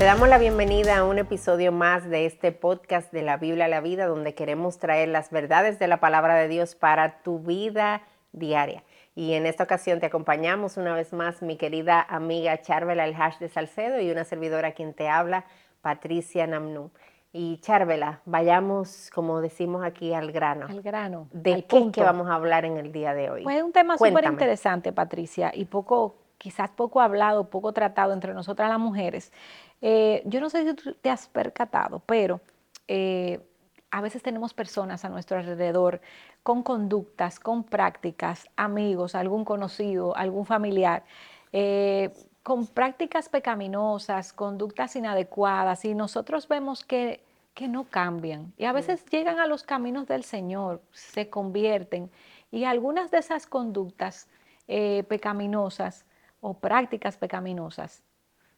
Te damos la bienvenida a un episodio más de este podcast de la Biblia a la vida, donde queremos traer las verdades de la palabra de Dios para tu vida diaria. Y en esta ocasión te acompañamos una vez más mi querida amiga Charvela El Hash de Salcedo y una servidora quien te habla, Patricia Namnú. Y Charvela, vayamos, como decimos aquí, al grano. Al grano. ¿De qué que vamos a hablar en el día de hoy? Pues es un tema súper interesante, Patricia, y poco, quizás poco hablado, poco tratado entre nosotras las mujeres. Eh, yo no sé si tú te has percatado, pero eh, a veces tenemos personas a nuestro alrededor con conductas, con prácticas, amigos, algún conocido, algún familiar, eh, con prácticas pecaminosas, conductas inadecuadas, y nosotros vemos que, que no cambian. Y a veces llegan a los caminos del Señor, se convierten, y algunas de esas conductas pecaminosas o prácticas pecaminosas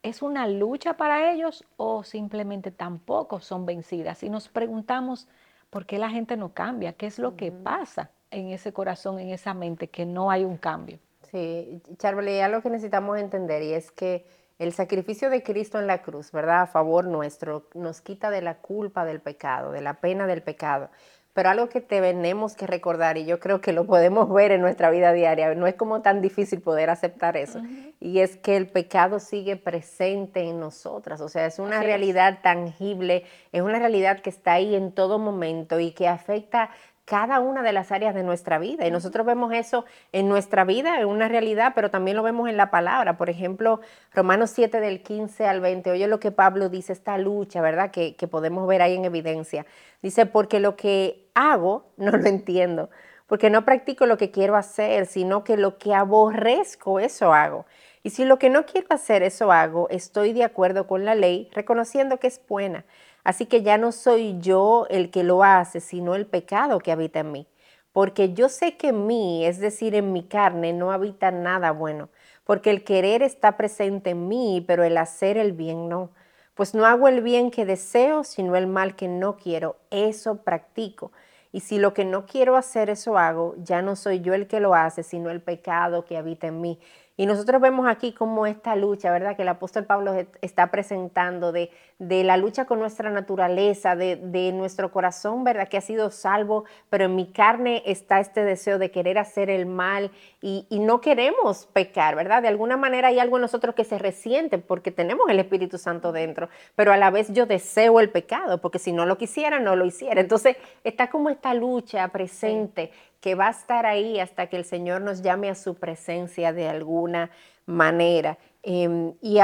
¿Es una lucha para ellos o simplemente tampoco son vencidas? Y nos preguntamos, ¿por qué la gente no cambia? ¿Qué es lo que pasa en ese corazón, en esa mente, que no hay un cambio? Sí, Charlie, ya lo que necesitamos entender y es que el sacrificio de Cristo en la cruz, ¿verdad? A favor nuestro, nos quita de la culpa del pecado, de la pena del pecado. Pero algo que tenemos que recordar, y yo creo que lo podemos ver en nuestra vida diaria, no es como tan difícil poder aceptar eso, y es que el pecado sigue presente en nosotras, o sea, es una realidad tangible, es una realidad que está ahí en todo momento y que afecta cada una de las áreas de nuestra vida. Y nosotros vemos eso en nuestra vida, en una realidad, pero también lo vemos en la palabra. Por ejemplo, Romanos 7 del 15 al 20, oye lo que Pablo dice, esta lucha, ¿verdad? Que, que podemos ver ahí en evidencia. Dice, porque lo que hago no lo entiendo, porque no practico lo que quiero hacer, sino que lo que aborrezco, eso hago. Y si lo que no quiero hacer, eso hago, estoy de acuerdo con la ley, reconociendo que es buena. Así que ya no soy yo el que lo hace, sino el pecado que habita en mí. Porque yo sé que en mí, es decir, en mi carne, no habita nada bueno. Porque el querer está presente en mí, pero el hacer el bien no. Pues no hago el bien que deseo, sino el mal que no quiero. Eso practico. Y si lo que no quiero hacer, eso hago, ya no soy yo el que lo hace, sino el pecado que habita en mí. Y nosotros vemos aquí como esta lucha, ¿verdad? Que el apóstol Pablo está presentando de, de la lucha con nuestra naturaleza, de, de, nuestro corazón, ¿verdad? Que ha sido salvo, pero en mi carne está este deseo de querer hacer el mal y, y no queremos pecar, ¿verdad? De alguna manera hay algo en nosotros que se resiente porque tenemos el Espíritu Santo dentro, pero a la vez yo deseo el pecado, porque si no lo quisiera, no lo hiciera. Entonces está como esta lucha presente que va a estar ahí hasta que el Señor nos llame a su presencia de alguna manera. Em, y,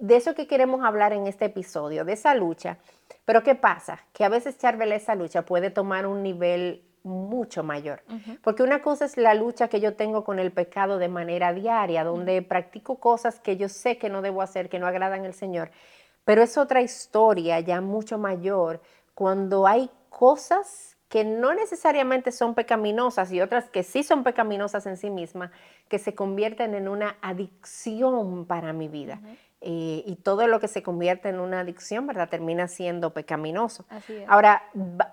de eso que queremos hablar en este episodio, de esa lucha. Pero ¿qué pasa? Que a veces, Charbel, esa lucha puede tomar un nivel mucho mayor. Porque una cosa es la lucha que yo tengo con el pecado de manera diaria, donde practico cosas que yo sé que no debo hacer, que no agradan al Señor. Pero es otra historia ya mucho mayor cuando hay cosas que no necesariamente son pecaminosas y otras que sí son pecaminosas en sí mismas, que se convierten en una adicción para mi vida. Eh, y todo lo que se convierte en una adicción, ¿verdad? Termina siendo pecaminoso. Ahora,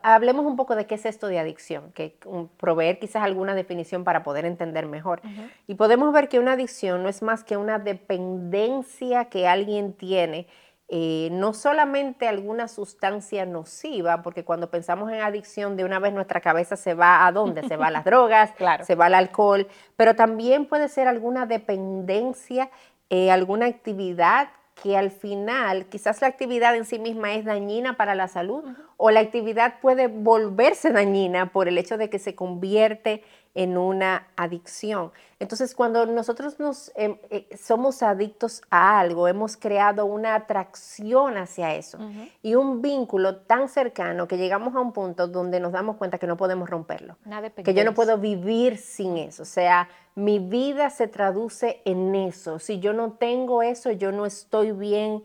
hablemos un poco de qué es esto de adicción, que proveer quizás alguna definición para poder entender mejor. Y podemos ver que una adicción no es más que una dependencia que alguien tiene eh, no solamente alguna sustancia nociva, porque cuando pensamos en adicción, de una vez nuestra cabeza se va a dónde? Se va a las drogas, se va al alcohol, pero también puede ser alguna dependencia, eh, alguna actividad que al final quizás la actividad en sí misma es dañina para la salud o la actividad puede volverse dañina por el hecho de que se convierte en una adicción. Entonces, cuando nosotros nos em, eh, somos adictos a algo, hemos creado una atracción hacia eso y un vínculo tan cercano que llegamos a un punto donde nos damos cuenta que no podemos romperlo, que yo no puedo vivir sin eso. O sea, mi vida se traduce en eso. Si yo no tengo eso, yo no estoy bien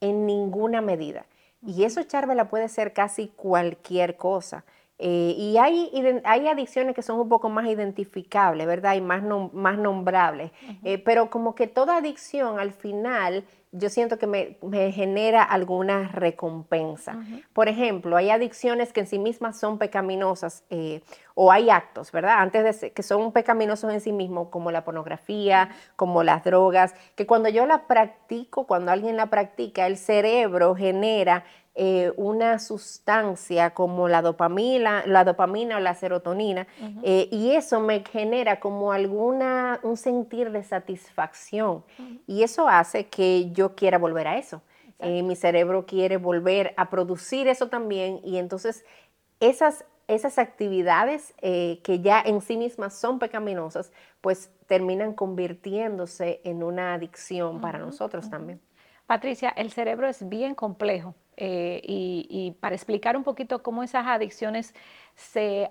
en ninguna medida. Y eso, Charvela, puede ser casi cualquier cosa. Eh, y hay, hay adicciones que son un poco más identificables, ¿verdad? Y más, más nombrables. Eh, pero como que toda adicción al final yo siento que me, genera alguna recompensa. Por ejemplo, hay adicciones que en sí mismas son pecaminosas eh, o hay actos, ¿verdad? Antes de que son pecaminosos en sí mismos, como la pornografía, como las drogas, que cuando yo la practico, cuando alguien la practica, el cerebro genera eh, una sustancia como la dopamina, la dopamina o la serotonina, eh, y eso me genera como alguna, un sentir de satisfacción. Y eso hace que yo quiera volver a eso. Eh, mi cerebro quiere volver a producir eso también, y entonces esas, esas actividades que ya en sí mismas son pecaminosas, pues terminan convirtiéndose en una adicción para nosotros también. Patricia, el cerebro es bien complejo eh, y, para explicar un poquito cómo esas adicciones se,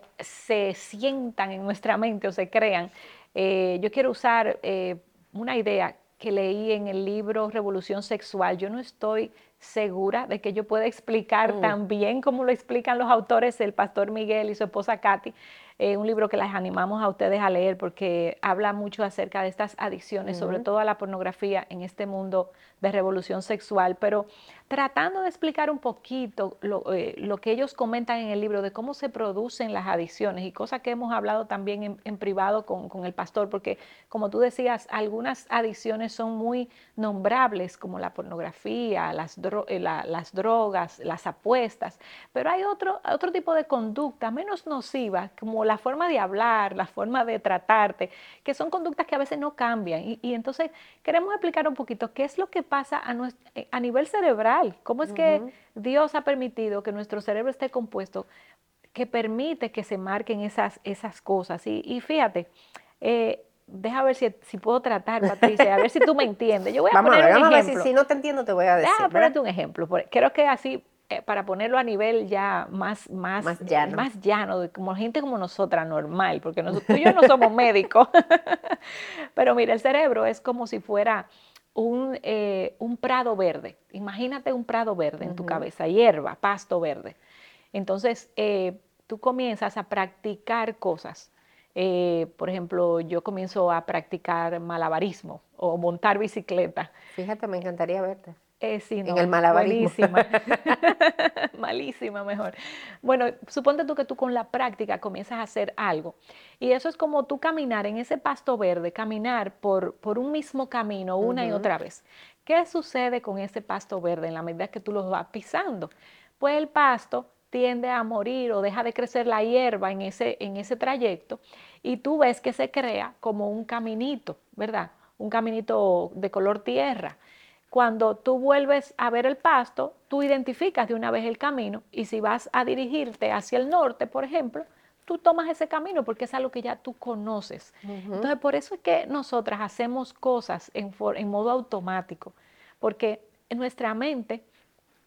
sientan en nuestra mente o se crean, eh, yo quiero usar eh, una idea que leí en el libro Revolución Sexual. Yo no estoy segura de que yo pueda explicar mm. tan bien como lo explican los autores, el pastor Miguel y su esposa Katy, eh, un libro que las animamos a ustedes a leer porque habla mucho acerca de estas adicciones, sobre todo a la pornografía en este mundo de revolución sexual, pero tratando de explicar un poquito lo, eh, que ellos comentan en el libro de cómo se producen las adicciones y cosas que hemos hablado también en, privado con, el pastor, porque como tú decías, algunas adicciones son muy nombrables, como la pornografía, las, eh, las drogas, las apuestas, pero hay otro, otro tipo de conducta menos nociva, como la forma de hablar, la forma de tratarte, que son conductas que a veces no cambian. Y, entonces queremos explicar un poquito qué es lo que pasa a, eh, a nivel cerebral, cómo es que Dios ha permitido que nuestro cerebro esté compuesto, que permite que se marquen esas, esas cosas. Y, fíjate, eh, deja ver si, puedo tratar, Patricia, a ver si tú me entiendes. Yo voy a poner un ejemplo. si, no te entiendo, te voy a decir. Déjame ponerte un ejemplo. Creo que así eh, para ponerlo a nivel ya más, más, más llano, más llano como gente como nosotras, normal, porque nosotros, tú y yo no somos médicos. Pero mira, el cerebro es como si fuera un, eh, un prado verde. Imagínate un prado verde en tu cabeza, hierba, pasto verde. Entonces, eh, tú comienzas a practicar cosas. por ejemplo, yo comienzo a practicar malabarismo o montar bicicleta. Fíjate, me encantaría verte. Eh, sí, en el malabarismo. Malísima. Malísima mejor. Bueno, suponte tú que tú con la práctica comienzas a hacer algo. Y eso es como tú caminar en ese pasto verde, caminar por, por un mismo camino una y otra vez. ¿Qué sucede con ese pasto verde en la medida que tú lo vas pisando? Pues el pasto tiende a morir o deja de crecer la hierba en ese, en ese trayecto y tú ves que se crea como un caminito, ¿verdad? Un caminito de color tierra cuando tú vuelves a ver el pasto, tú identificas de una vez el camino y si vas a dirigirte hacia el norte, por ejemplo, tú tomas ese camino porque es algo que ya tú conoces. Entonces, por eso es que nosotras hacemos cosas en, en modo automático, porque nuestra mente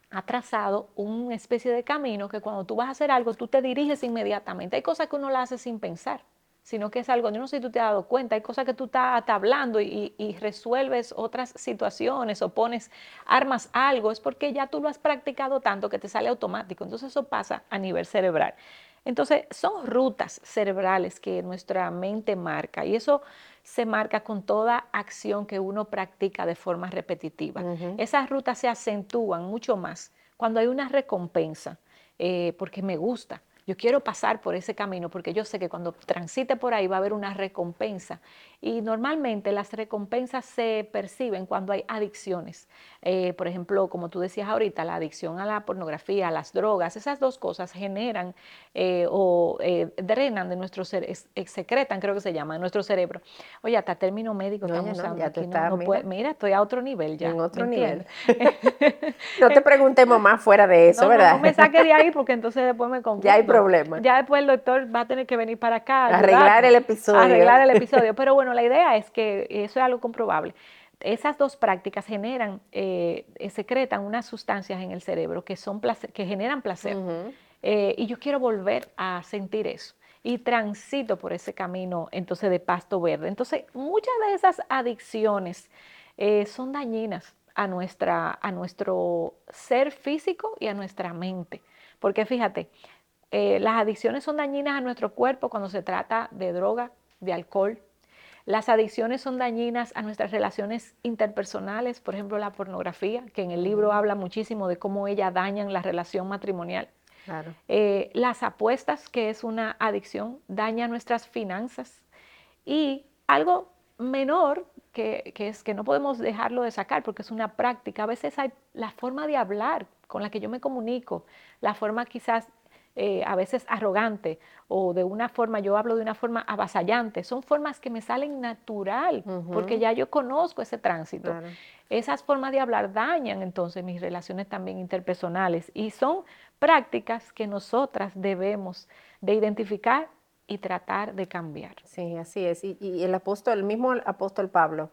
ha trazado una especie de camino que cuando tú vas a hacer algo, tú te diriges inmediatamente. Hay cosas que uno la hace sin pensar sino que es algo, yo no sé si tú te has dado cuenta, hay cosas que tú estás hablando y, y, resuelves otras situaciones o pones, armas algo, es porque ya tú lo has practicado tanto que te sale automático. Entonces eso pasa a nivel cerebral. Entonces son rutas cerebrales que nuestra mente marca y eso se marca con toda acción que uno practica de forma repetitiva. Esas rutas se acentúan mucho más cuando hay una recompensa, eh, porque me gusta yo quiero pasar por ese camino porque yo sé que cuando transite por ahí va a haber una recompensa. Y normalmente las recompensas se perciben cuando hay adicciones. Eh, por ejemplo, como tú decías ahorita, la adicción a la pornografía, a las drogas, esas dos cosas generan eh, o eh, drenan de nuestro cerebro, secretan, creo que se llama, de nuestro cerebro. Oye, hasta término médico estamos usando aquí. mira. estoy a otro nivel ya. En otro nivel. no te preguntemos más fuera de eso, ¿verdad? No, me saque de ahí porque entonces después me confundo. Ya hay problema. Ya después el doctor va a tener que venir para acá. Arreglar el episodio. Arreglar el episodio. Pero bueno, la idea es que eso es algo comprobable. Esas dos prácticas generan, eh, secretan unas sustancias en el cerebro que, son que generan placer. Eh, y yo quiero volver a sentir eso. Y transito por ese camino entonces de pasto verde. Entonces, muchas de esas adicciones eh, son dañinas a, nuestra, a nuestro ser físico y a nuestra mente. Porque fíjate, Eh, las adicciones son dañinas a nuestro cuerpo cuando se trata de droga, de alcohol. Las adicciones son dañinas a nuestras relaciones interpersonales, por ejemplo, la pornografía, que en el libro habla muchísimo de cómo ella dañan la relación matrimonial. Eh, las apuestas, que es una adicción, daña nuestras finanzas. Y algo menor, que, que, es que no podemos dejarlo de sacar porque es una práctica, a veces hay la forma de hablar con la que yo me comunico, la forma quizás eh, a veces arrogante o de una forma, yo hablo de una forma avasallante, son formas que me salen natural, porque ya yo conozco ese tránsito. Esas formas de hablar dañan entonces mis relaciones también interpersonales y son prácticas que nosotras debemos de identificar y tratar de cambiar. Sí, así es. Y, y el apóstol, el mismo apóstol Pablo,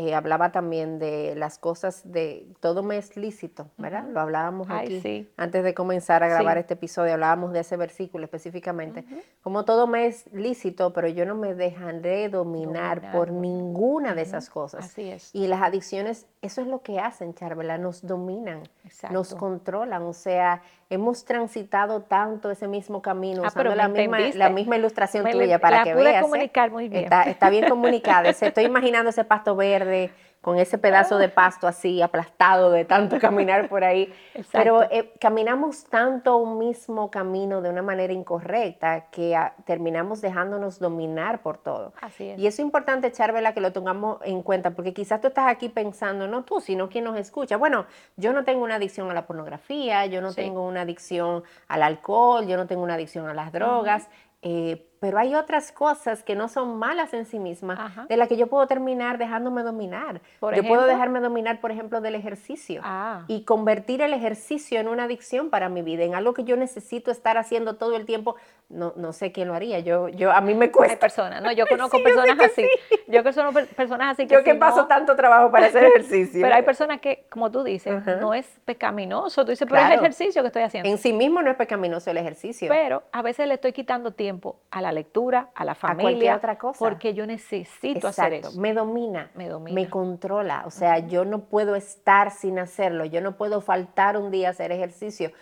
eh, hablaba también de las cosas de todo me es lícito, ¿verdad? Lo hablábamos aquí antes de comenzar a grabar este episodio, hablábamos de ese versículo específicamente. Como todo me es lícito, pero yo no me dejaré dominar, por ninguna de esas cosas. Así es. Y las adicciones, eso es lo que hacen, Charvela, nos dominan, nos controlan, o sea, hemos transitado tanto ese mismo camino, ah, usando la misma, la misma, ilustración tuya para que veas. ¿eh? comunicar muy bien. Está, está bien comunicada. Estoy imaginando ese pasto verde con ese pedazo de pasto así aplastado de tanto caminar por ahí. Pero eh, caminamos tanto un mismo camino de una manera incorrecta que ah, terminamos dejándonos dominar por todo. Así es. Y eso es importante, Charvela, que lo tengamos en cuenta, porque quizás tú estás aquí pensando, no tú, sino quien nos escucha. Bueno, yo no tengo una adicción a la pornografía, yo no tengo una adicción al alcohol, yo no tengo una adicción a las drogas. Eh, pero hay otras cosas que no son malas en sí mismas, de las que yo puedo terminar dejándome dominar. yo puedo dejarme dominar, por ejemplo, del ejercicio ah. y convertir el ejercicio en una adicción para mi vida, en algo que yo necesito estar haciendo todo el tiempo. No, no sé quién lo haría. Yo, yo, a mí me cuesta. Hay personas, no, yo conozco personas así. Yo conozco personas así que. Yo que paso tanto trabajo para hacer ejercicio. pero hay personas que, como tú dices, no es pecaminoso. Tú dices, pero es ejercicio que estoy haciendo. En sí mismo no es pecaminoso el ejercicio. Pero a veces le estoy quitando tiempo a la lectura, a la familia, otra cosa. porque yo necesito hacer eso. Me domina, me domina, me controla. O sea, yo no puedo estar sin hacerlo, yo no puedo faltar un día a hacer ejercicio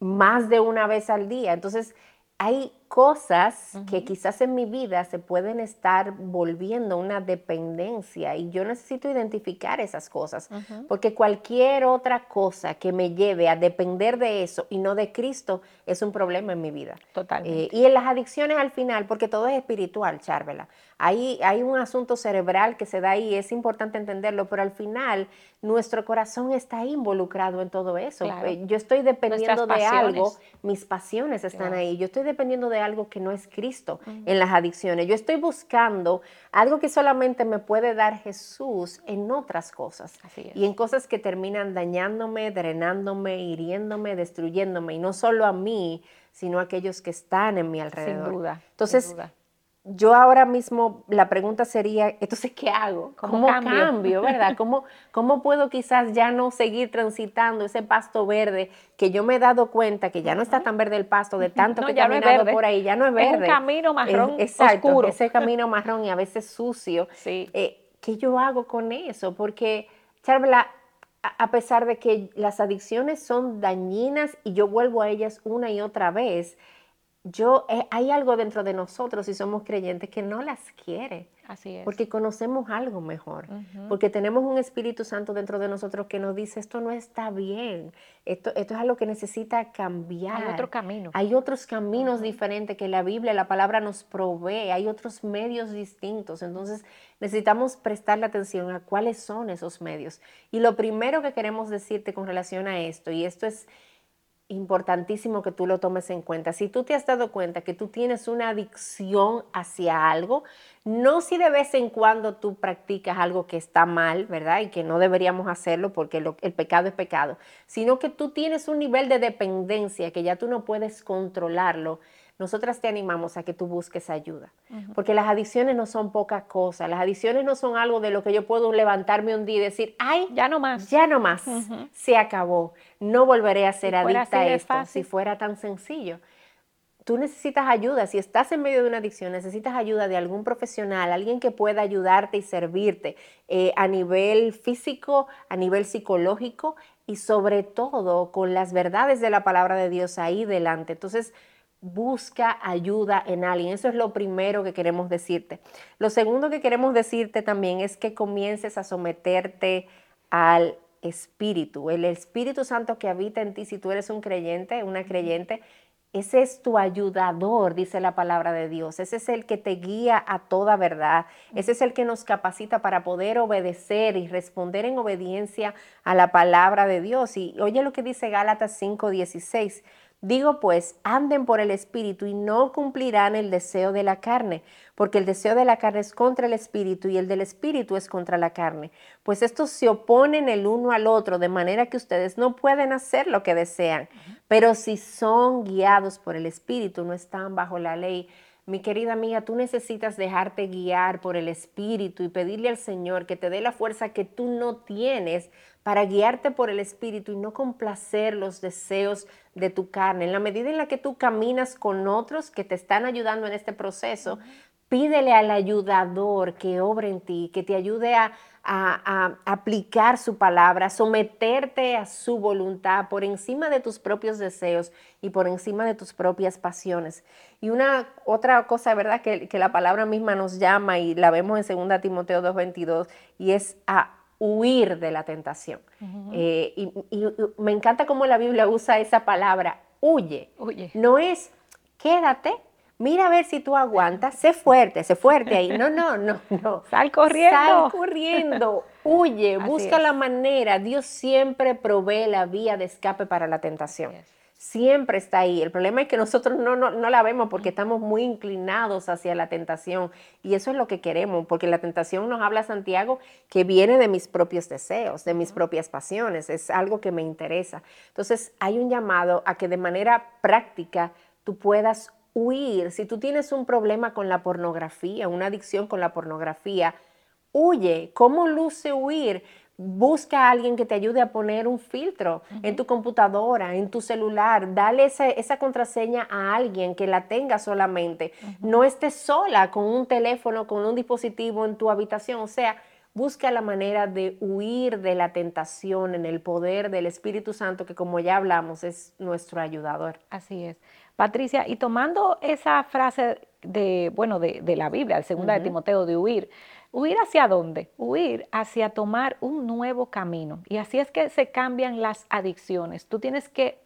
más de una vez al día. Entonces, hay cosas que quizás en mi vida se pueden estar volviendo una dependencia y yo necesito identificar esas cosas, porque cualquier otra cosa que me lleve a depender de eso y no de Cristo es un problema en mi vida. Totalmente. Eh, y en las adicciones al final, porque todo es espiritual, Charvela, hay, hay un asunto cerebral que se da ahí, es importante entenderlo, pero al final nuestro corazón está involucrado en todo eso. Eh, yo estoy dependiendo de algo, mis pasiones están ahí, yo estoy dependiendo de algo que no es Cristo en las adicciones. Yo estoy buscando algo que solamente me puede dar Jesús en otras cosas. Y en cosas que terminan dañándome, drenándome, hiriéndome, destruyéndome. Y no solo a mí, sino a aquellos que están en mi alrededor. Sin duda. Entonces, yo ahora mismo la pregunta sería, entonces, ¿qué hago? ¿Cómo, cambio? verdad? ¿Cómo, ¿Cómo puedo quizás ya no seguir transitando ese pasto verde que yo me he dado cuenta que ya no está tan verde el pasto de tanto que he caminado por ahí, ya no es verde. Es un camino marrón exacto, oscuro. ese camino marrón y a veces sucio. Sí. Eh, ¿Qué yo hago con eso? Porque, Charla, a pesar de que las adicciones son dañinas y yo vuelvo a ellas una y otra vez, yo, eh, hay algo dentro de nosotros, si somos creyentes, que no las quiere. Así es. Porque conocemos algo mejor. Porque tenemos un Espíritu Santo dentro de nosotros que nos dice, esto no está bien. Esto, esto es algo que necesita cambiar. Hay otro camino. Hay otros caminos diferentes que la Biblia, la palabra nos provee. Hay otros medios distintos. Entonces necesitamos prestarle atención a cuáles son esos medios. Y lo primero que queremos decirte con relación a esto, y esto es importantísimo que tú lo tomes en cuenta. Si tú te has dado cuenta que tú tienes una adicción hacia algo, no si de vez en cuando tú practicas algo que está mal, ¿verdad? Y que no deberíamos hacerlo porque el pecado es pecado, sino que tú tienes un nivel de dependencia que ya tú no puedes controlarlo nosotras te animamos a que tú busques ayuda, porque las adicciones no son poca cosa, las adicciones no son algo de lo que yo puedo levantarme un día y decir, ay, ya no más, ya no más, se acabó, no volveré a ser adicta a esto, si fuera tan sencillo. Tú necesitas ayuda, si estás en medio de una adicción, necesitas ayuda de algún profesional, alguien que pueda ayudarte y servirte eh, a nivel físico, a nivel psicológico y sobre todo con las verdades de la palabra de Dios ahí delante. Entonces, busca ayuda en alguien. Eso es lo primero que queremos decirte. Lo segundo que queremos decirte también es que comiences a someterte al Espíritu, el Espíritu Santo que habita en ti, si tú eres un creyente, una creyente, ese es tu ayudador, dice la palabra de Dios. Ese es el que te guía a toda verdad. Ese es el que nos capacita para poder obedecer y responder en obediencia a la palabra de Dios. Y oye lo que dice Gálatas 5:16. Digo pues, anden por el Espíritu y no cumplirán el deseo de la carne, porque el deseo de la carne es contra el Espíritu y el del Espíritu es contra la carne. Pues estos se oponen el uno al otro, de manera que ustedes no pueden hacer lo que desean. Pero si son guiados por el Espíritu, no están bajo la ley. Mi querida amiga, tú necesitas dejarte guiar por el Espíritu y pedirle al Señor que te dé la fuerza que tú no tienes para guiarte por el Espíritu y no complacer los deseos de tu carne. En la medida en la que tú caminas con otros que te están ayudando en este proceso, pídele al ayudador que obre en ti, que te ayude a, a, aplicar su palabra, someterte a su voluntad por encima de tus propios deseos y por encima de tus propias pasiones. Y una otra cosa, ¿verdad? Que, que la palabra misma nos llama y la vemos en 2 Timoteo 2.22 y es a huir de la tentación. Eh, y, me encanta cómo la Biblia usa esa palabra, huye. huye. No es quédate, mira a ver si tú aguantas, sé fuerte, sé fuerte ahí. No, no, no, no. Sal corriendo. Sal corriendo, huye, busca la manera. Dios siempre provee la vía de escape para la tentación siempre está ahí. El problema es que nosotros no, no, la vemos porque estamos muy inclinados hacia la tentación y eso es lo que queremos, porque la tentación nos habla Santiago que viene de mis propios deseos, de mis propias pasiones, es algo que me interesa. Entonces hay un llamado a que de manera práctica tú puedas huir. Si tú tienes un problema con la pornografía, una adicción con la pornografía, huye. ¿Cómo luce huir? Busca a alguien que te ayude a poner un filtro en tu computadora, en tu celular. Dale esa, contraseña a alguien que la tenga solamente. No estés sola con un teléfono, con un dispositivo en tu habitación. O sea, busca la manera de huir de la tentación en el poder del Espíritu Santo, que como ya hablamos, es nuestro ayudador. Así es. Patricia, y tomando esa frase de, bueno, de, la Biblia, el segunda de Timoteo, de huir, ¿Huir hacia dónde? Huir hacia tomar un nuevo camino. Y así es que se cambian las adicciones. Tú tienes que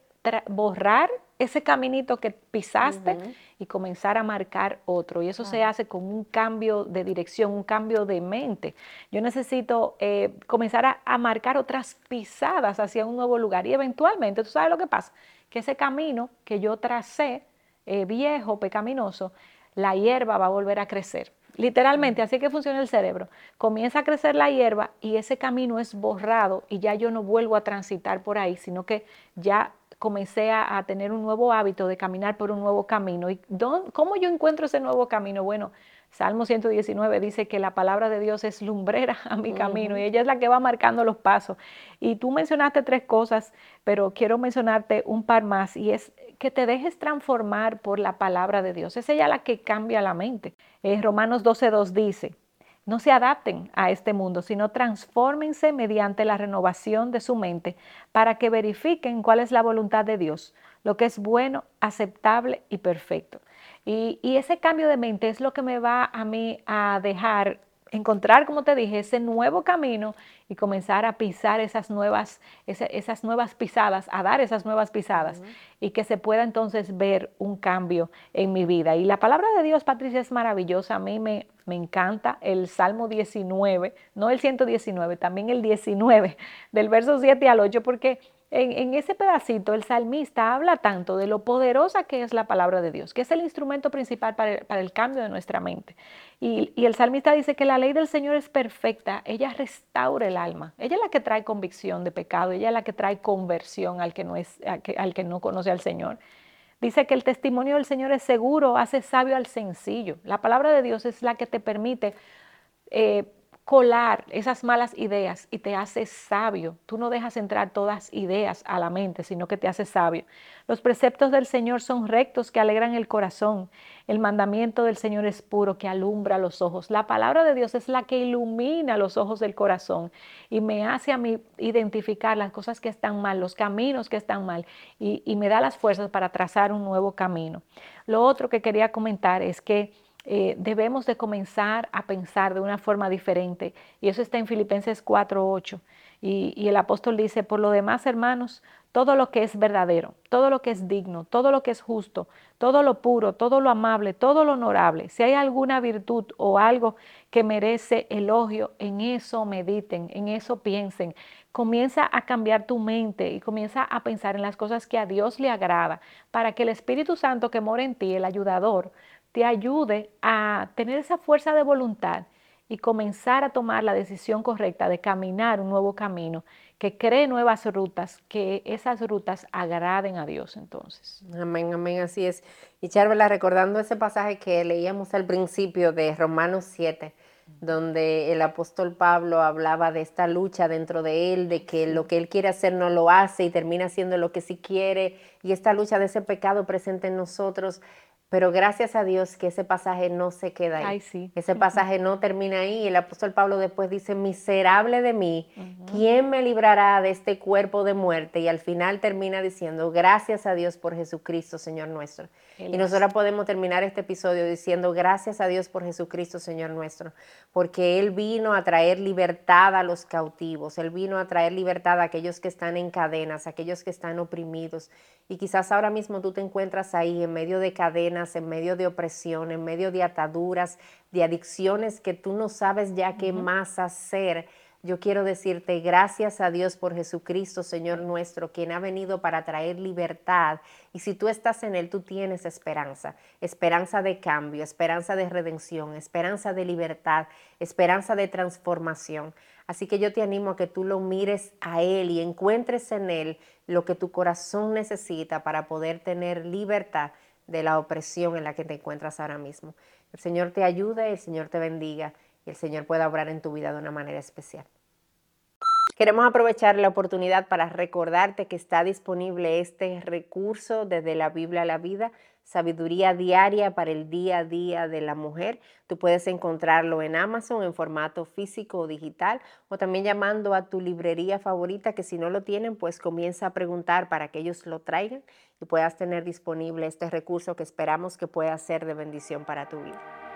borrar ese caminito que pisaste y comenzar a marcar otro. Y eso se hace con un cambio de dirección, un cambio de mente. Yo necesito eh, comenzar a, marcar otras pisadas hacia un nuevo lugar. Y eventualmente, ¿tú sabes lo que pasa? Que ese camino que yo tracé, eh, viejo, pecaminoso, la hierba va a volver a crecer. Literalmente, así que funciona el cerebro. Comienza a crecer la hierba y ese camino es borrado y ya yo no vuelvo a transitar por ahí, sino que ya comencé a, tener un nuevo hábito de caminar por un nuevo camino. ¿Y cómo yo encuentro ese nuevo camino? Bueno, Salmo 119 dice que la palabra de Dios es lumbrera a mi camino y ella es la que va marcando los pasos. Y tú mencionaste tres cosas, pero quiero mencionarte un par más y es que te dejes transformar por la palabra de Dios. Es ella la que cambia la mente. Eh, Romanos 12.2 dice, no se adapten a este mundo, sino transfórmense mediante la renovación de su mente para que verifiquen cuál es la voluntad de Dios, lo que es bueno, aceptable y perfecto. Y, y ese cambio de mente es lo que me va a mí a dejar encontrar, como te dije, ese nuevo camino y comenzar a pisar esas nuevas, esas, nuevas pisadas, a dar esas nuevas pisadas y que se pueda entonces ver un cambio en mi vida. Y la palabra de Dios, Patricia, es maravillosa. A mí me, me encanta el Salmo 19, no el 119, también el 19, del verso 7 al 8, porque en, ese pedacito el salmista habla tanto de lo poderosa que es la palabra de Dios, que es el instrumento principal para el, cambio de nuestra mente. Y, el salmista dice que la ley del Señor es perfecta, ella restaura el alma, ella es la que trae convicción de pecado, ella es la que trae conversión al que no, es, al que, no conoce al Señor. Dice que el testimonio del Señor es seguro, hace sabio al sencillo. La palabra de Dios es la que te permite eh, colar esas malas ideas y te hace sabio. Tú no dejas entrar todas ideas a la mente, sino que te hace sabio. Los preceptos del Señor son rectos que alegran el corazón. El mandamiento del Señor es puro que alumbra los ojos. La palabra de Dios es la que ilumina los ojos del corazón y me hace a mí identificar las cosas que están mal, los caminos que están mal y, y me da las fuerzas para trazar un nuevo camino. Lo otro que quería comentar es que eh, debemos de comenzar a pensar de una forma diferente. Y eso está en Filipenses 4.8. Y, y el apóstol dice, por lo demás, hermanos, todo lo que es verdadero, todo lo que es digno, todo lo que es justo, todo lo puro, todo lo amable, todo lo honorable, si hay alguna virtud o algo que merece elogio, en eso mediten, en eso piensen. Comienza a cambiar tu mente y comienza a pensar en las cosas que a Dios le agrada, para que el Espíritu Santo que mora en ti, el ayudador, te ayude a tener esa fuerza de voluntad y comenzar a tomar la decisión correcta de caminar un nuevo camino, que cree nuevas rutas, que esas rutas agraden a Dios entonces. Amén, amén, así es. Y Charvela, recordando ese pasaje que leíamos al principio de Romanos 7, donde el apóstol Pablo hablaba de esta lucha dentro de él, de que lo que él quiere hacer no lo hace y termina haciendo lo que sí quiere, y esta lucha de ese pecado presente en nosotros, pero gracias a Dios que ese pasaje no se queda ahí. sí. Ese pasaje no termina ahí. El apóstol Pablo después dice, miserable de mí, ¿quién me librará de este cuerpo de muerte? Y al final termina diciendo, gracias a Dios por Jesucristo, Señor nuestro. y nosotros podemos terminar este episodio diciendo, gracias a Dios por Jesucristo, Señor nuestro, porque Él vino a traer libertad a los cautivos, Él vino a traer libertad a aquellos que están en cadenas, a aquellos que están oprimidos. Y quizás ahora mismo tú te encuentras ahí en medio de cadenas, en medio de opresión, en medio de ataduras, de adicciones que tú no sabes ya qué más hacer. Yo quiero decirte gracias a Dios por Jesucristo, Señor nuestro, quien ha venido para traer libertad. Y si tú estás en Él, tú tienes esperanza, esperanza de cambio, esperanza de redención, esperanza de libertad, esperanza de transformación. Así que yo te animo a que tú lo mires a Él y encuentres en Él lo que tu corazón necesita para poder tener libertad de la opresión en la que te encuentras ahora mismo. El Señor te ayude, el Señor te bendiga y el Señor pueda obrar en tu vida de una manera especial. Queremos aprovechar la oportunidad para recordarte que está disponible este recurso desde la Biblia a la vida Sabiduría Diaria para el Día a Día de la Mujer. Tú puedes encontrarlo en Amazon en formato físico o digital o también llamando a tu librería favorita que si no lo tienen, pues comienza a preguntar para que ellos lo traigan y puedas tener disponible este recurso que esperamos que pueda ser de bendición para tu vida.